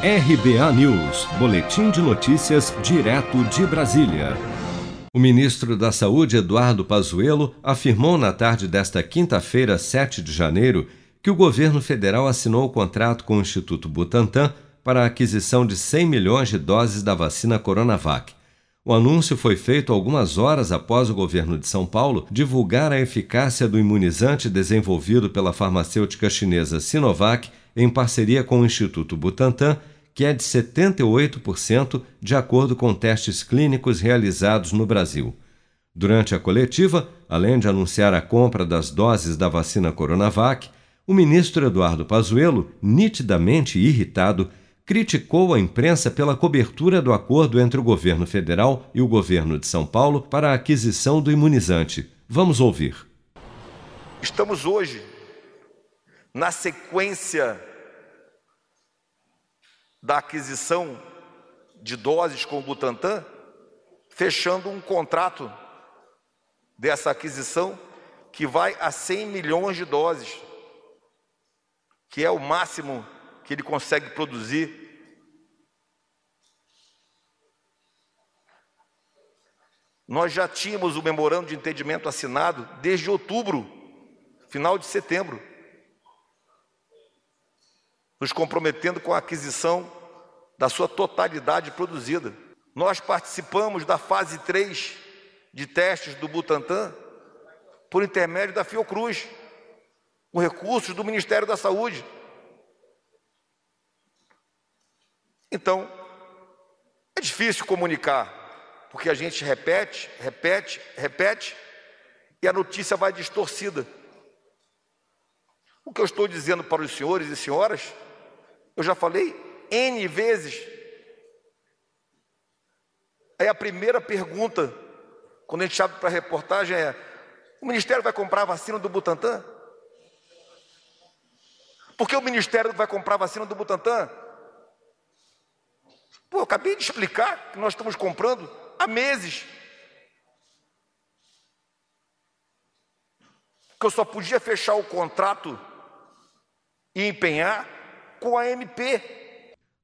RBA News, Boletim de Notícias, direto de Brasília. O ministro da Saúde, Eduardo Pazuello, afirmou na tarde desta quinta-feira, 7 de janeiro, que o governo federal assinou o contrato com o Instituto Butantan para a aquisição de 100 milhões de doses da vacina Coronavac. O anúncio foi feito algumas horas após o governo de São Paulo divulgar a eficácia do imunizante desenvolvido pela farmacêutica chinesa Sinovac em parceria com o Instituto Butantan, que é de 78% de acordo com testes clínicos realizados no Brasil. Durante a coletiva, além de anunciar a compra das doses da vacina Coronavac, o ministro Eduardo Pazuello, nitidamente irritado, criticou a imprensa pela cobertura do acordo entre o governo federal e o governo de São Paulo para a aquisição do imunizante. Vamos ouvir. Estamos hoje na sequência da aquisição de doses com o Butantan, fechando um contrato dessa aquisição que vai a 100 milhões de doses, que é o máximo que ele consegue produzir. Nós já tínhamos o memorando de entendimento assinado desde outubro, final de setembro nos comprometendo com a aquisição da sua totalidade produzida. Nós participamos da fase 3 de testes do Butantan por intermédio da Fiocruz, com recursos do Ministério da Saúde. Então, é difícil comunicar, porque a gente repete, repete, repete, e a notícia vai distorcida. O que eu estou dizendo para os senhores e senhoras eu já falei N vezes. Aí a primeira pergunta, quando a gente abre para a reportagem, é: o Ministério vai comprar a vacina do Butantan? Por que o Ministério vai comprar a vacina do Butantan? Pô, acabei de explicar que nós estamos comprando há meses. Que eu só podia fechar o contrato e empenhar com a MP.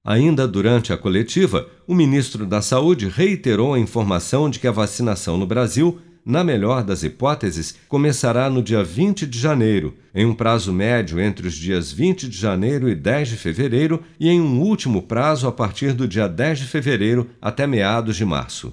Ainda durante a coletiva, o ministro da Saúde reiterou a informação de que a vacinação no Brasil, na melhor das hipóteses, começará no dia 20 de janeiro, em um prazo médio entre os dias 20 de janeiro e 10 de fevereiro e em um último prazo a partir do dia 10 de fevereiro até meados de março.